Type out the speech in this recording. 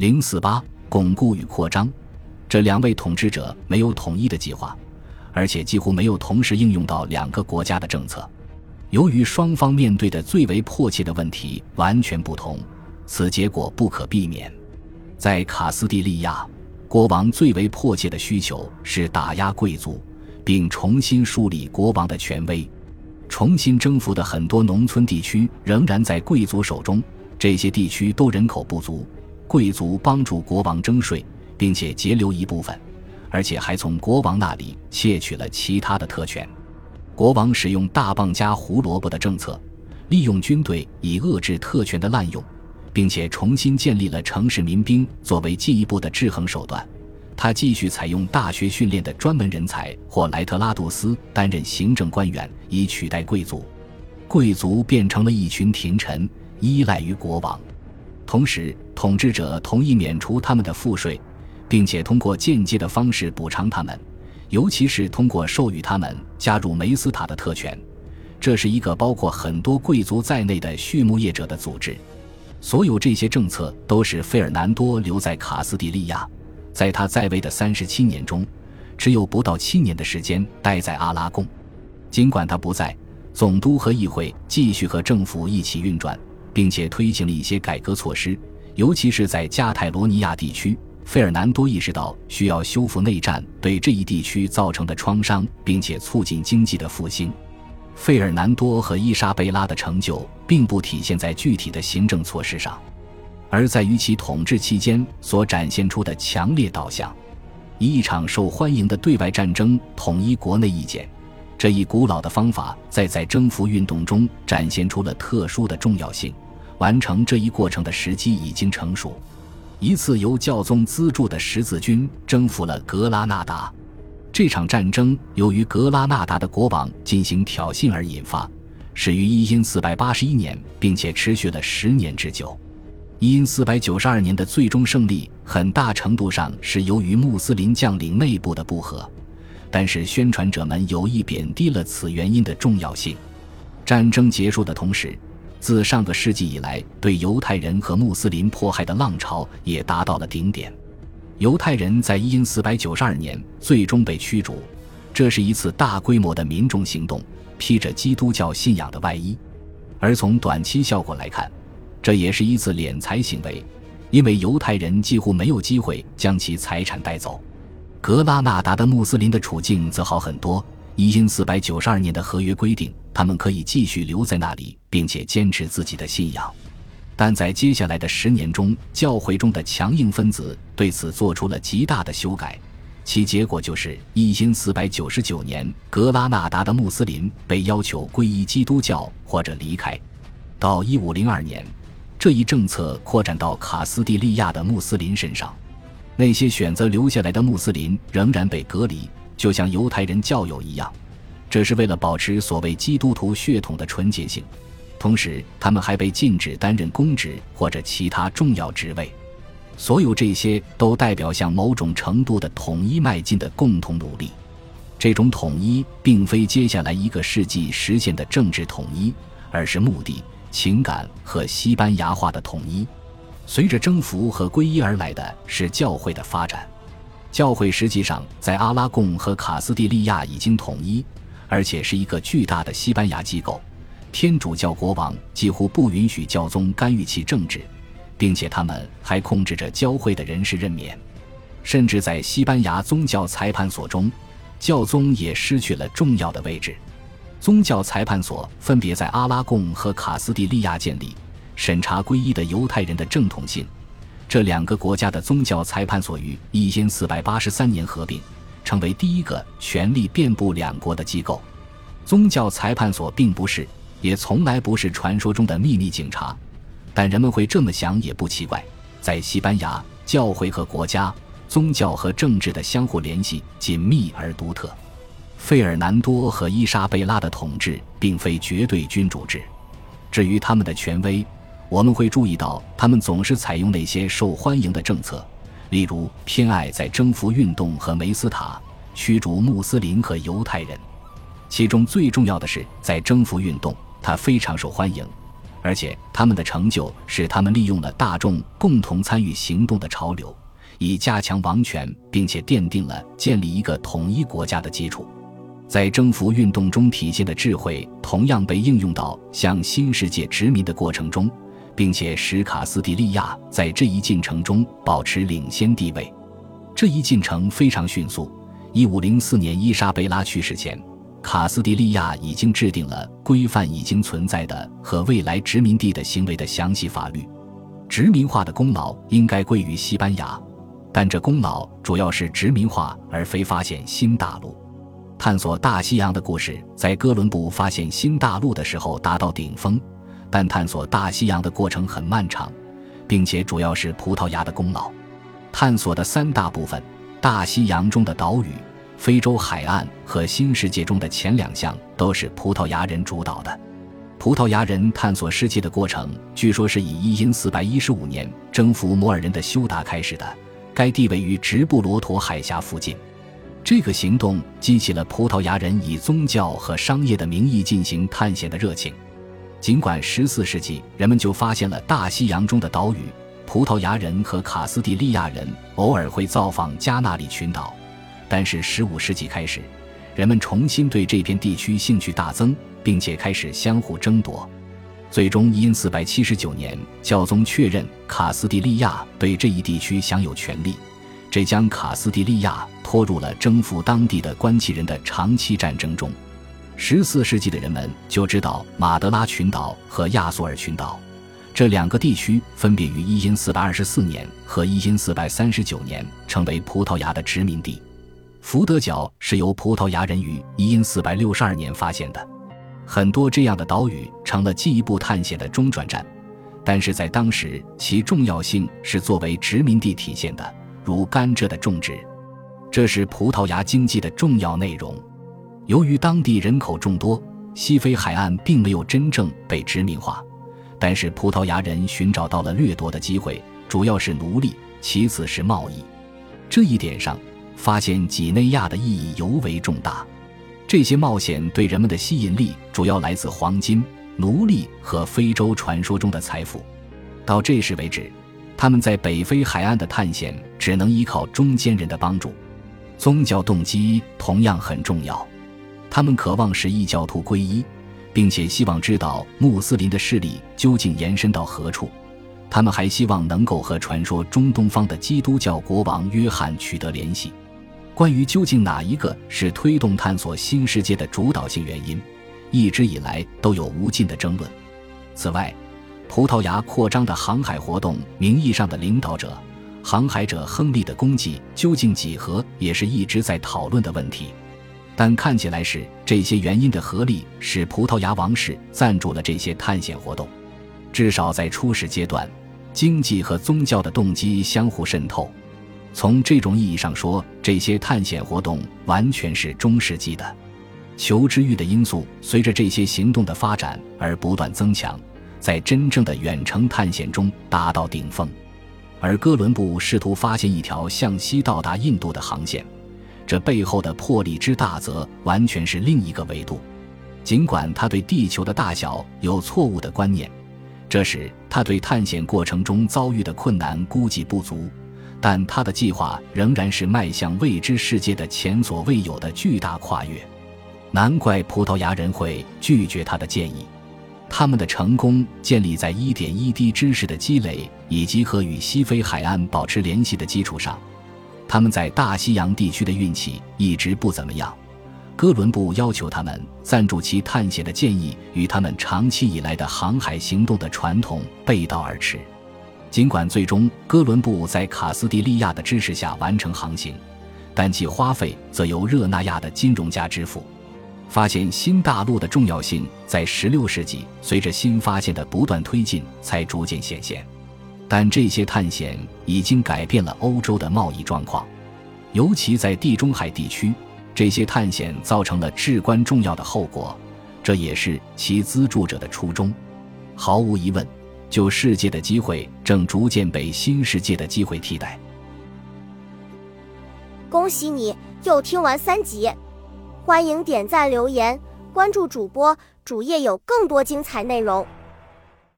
零四八巩固与扩张，这两位统治者没有统一的计划，而且几乎没有同时应用到两个国家的政策。由于双方面对的最为迫切的问题完全不同，此结果不可避免。在卡斯蒂利亚，国王最为迫切的需求是打压贵族，并重新树立国王的权威。重新征服的很多农村地区仍然在贵族手中，这些地区都人口不足。贵族帮助国王征税，并且截留一部分，而且还从国王那里窃取了其他的特权。国王使用大棒加胡萝卜的政策，利用军队以遏制特权的滥用，并且重新建立了城市民兵作为进一步的制衡手段。他继续采用大学训练的专门人才或莱特拉杜斯担任行政官员，以取代贵族。贵族变成了一群廷臣，依赖于国王。同时，统治者同意免除他们的赋税，并且通过间接的方式补偿他们，尤其是通过授予他们加入梅斯塔的特权。这是一个包括很多贵族在内的畜牧业者的组织。所有这些政策都使费尔南多留在卡斯蒂利亚。在他在位的三十七年中，只有不到七年的时间待在阿拉贡。尽管他不在，总督和议会继续和政府一起运转，并且推行了一些改革措施，尤其是在加泰罗尼亚地区。费尔南多意识到需要修复内战对这一地区造成的创伤，并且促进经济的复兴。费尔南多和伊莎贝拉的成就并不体现在具体的行政措施上。而在于其统治期间所展现出的强烈导向，以一场受欢迎的对外战争统一国内意见，这一古老的方法在在征服运动中展现出了特殊的重要性。完成这一过程的时机已经成熟。一次由教宗资助的十字军征服了格拉纳达，这场战争由于格拉纳达的国王进行挑衅而引发，始于一因四百八一年，并且持续了十年之久。因四百九十二年的最终胜利，很大程度上是由于穆斯林将领内部的不和，但是宣传者们有意贬低了此原因的重要性。战争结束的同时，自上个世纪以来对犹太人和穆斯林迫害的浪潮也达到了顶点。犹太人在因四百九十二年最终被驱逐，这是一次大规模的民众行动，披着基督教信仰的外衣。而从短期效果来看，这也是一次敛财行为，因为犹太人几乎没有机会将其财产带走。格拉纳达的穆斯林的处境则好很多。一因四百九十二年的合约规定，他们可以继续留在那里，并且坚持自己的信仰。但在接下来的十年中，教会中的强硬分子对此做出了极大的修改，其结果就是一因四百九十九年，格拉纳达的穆斯林被要求皈依基督教或者离开。到一五零二年。这一政策扩展到卡斯蒂利亚的穆斯林身上，那些选择留下来的穆斯林仍然被隔离，就像犹太人教友一样。这是为了保持所谓基督徒血统的纯洁性，同时他们还被禁止担任公职或者其他重要职位。所有这些都代表向某种程度的统一迈进的共同努力。这种统一并非接下来一个世纪实现的政治统一，而是目的。情感和西班牙化的统一，随着征服和皈依而来的是教会的发展。教会实际上在阿拉贡和卡斯蒂利亚已经统一，而且是一个巨大的西班牙机构。天主教国王几乎不允许教宗干预其政治，并且他们还控制着教会的人事任免。甚至在西班牙宗教裁判所中，教宗也失去了重要的位置。宗教裁判所分别在阿拉贡和卡斯蒂利亚建立，审查皈依的犹太人的正统性。这两个国家的宗教裁判所于一千四百八十三年合并，成为第一个权力遍布两国的机构。宗教裁判所并不是，也从来不是传说中的秘密警察，但人们会这么想也不奇怪。在西班牙，教会和国家、宗教和政治的相互联系紧密而独特。费尔南多和伊莎贝拉的统治并非绝对君主制。至于他们的权威，我们会注意到，他们总是采用那些受欢迎的政策，例如偏爱在征服运动和梅斯塔驱逐穆斯林和犹太人。其中最重要的是，在征服运动，他非常受欢迎。而且他们的成就是他们利用了大众共同参与行动的潮流，以加强王权，并且奠定了建立一个统一国家的基础。在征服运动中体现的智慧，同样被应用到向新世界殖民的过程中，并且使卡斯蒂利亚在这一进程中保持领先地位。这一进程非常迅速。一五零四年伊莎贝拉去世前，卡斯蒂利亚已经制定了规范已经存在的和未来殖民地的行为的详细法律。殖民化的功劳应该归于西班牙，但这功劳主要是殖民化，而非发现新大陆。探索大西洋的故事在哥伦布发现新大陆的时候达到顶峰，但探索大西洋的过程很漫长，并且主要是葡萄牙的功劳。探索的三大部分：大西洋中的岛屿、非洲海岸和新世界中的前两项都是葡萄牙人主导的。葡萄牙人探索世界的过程，据说是以一因四百一十五年征服摩尔人的休达开始的，该地位于直布罗陀海峡附近。这个行动激起了葡萄牙人以宗教和商业的名义进行探险的热情。尽管14世纪人们就发现了大西洋中的岛屿，葡萄牙人和卡斯蒂利亚人偶尔会造访加纳利群岛，但是15世纪开始，人们重新对这片地区兴趣大增，并且开始相互争夺。最终，因479年教宗确认卡斯蒂利亚对这一地区享有权利。这将卡斯蒂利亚拖入了征服当地的关系人的长期战争中。十四世纪的人们就知道马德拉群岛和亚索尔群岛这两个地区分别于一因四百二十四年和一因四百三十九年成为葡萄牙的殖民地。福德角是由葡萄牙人于一因四百六十二年发现的。很多这样的岛屿成了进一步探险的中转站，但是在当时其重要性是作为殖民地体现的。如甘蔗的种植，这是葡萄牙经济的重要内容。由于当地人口众多，西非海岸并没有真正被殖民化，但是葡萄牙人寻找到了掠夺的机会，主要是奴隶，其次是贸易。这一点上，发现几内亚的意义尤为重大。这些冒险对人们的吸引力主要来自黄金、奴隶和非洲传说中的财富。到这时为止。他们在北非海岸的探险只能依靠中间人的帮助，宗教动机同样很重要。他们渴望使异教徒皈依，并且希望知道穆斯林的势力究竟延伸到何处。他们还希望能够和传说中东方的基督教国王约翰取得联系。关于究竟哪一个是推动探索新世界的主导性原因，一直以来都有无尽的争论。此外，葡萄牙扩张的航海活动名义上的领导者，航海者亨利的功绩究竟几何，也是一直在讨论的问题。但看起来是这些原因的合力使葡萄牙王室赞助了这些探险活动。至少在初始阶段，经济和宗教的动机相互渗透。从这种意义上说，这些探险活动完全是中世纪的。求知欲的因素随着这些行动的发展而不断增强。在真正的远程探险中达到顶峰，而哥伦布试图发现一条向西到达印度的航线，这背后的魄力之大，则完全是另一个维度。尽管他对地球的大小有错误的观念，这使他对探险过程中遭遇的困难估计不足，但他的计划仍然是迈向未知世界的前所未有的巨大跨越。难怪葡萄牙人会拒绝他的建议。他们的成功建立在一点一滴知识的积累，以及和与西非海岸保持联系的基础上。他们在大西洋地区的运气一直不怎么样。哥伦布要求他们赞助其探险的建议，与他们长期以来的航海行动的传统背道而驰。尽管最终哥伦布在卡斯蒂利亚的支持下完成航行，但其花费则由热那亚的金融家支付。发现新大陆的重要性在16世纪随着新发现的不断推进才逐渐显现，但这些探险已经改变了欧洲的贸易状况，尤其在地中海地区，这些探险造成了至关重要的后果，这也是其资助者的初衷。毫无疑问，旧世界的机会正逐渐被新世界的机会替代。恭喜你又听完三集。欢迎点赞、留言、关注主播，主页有更多精彩内容。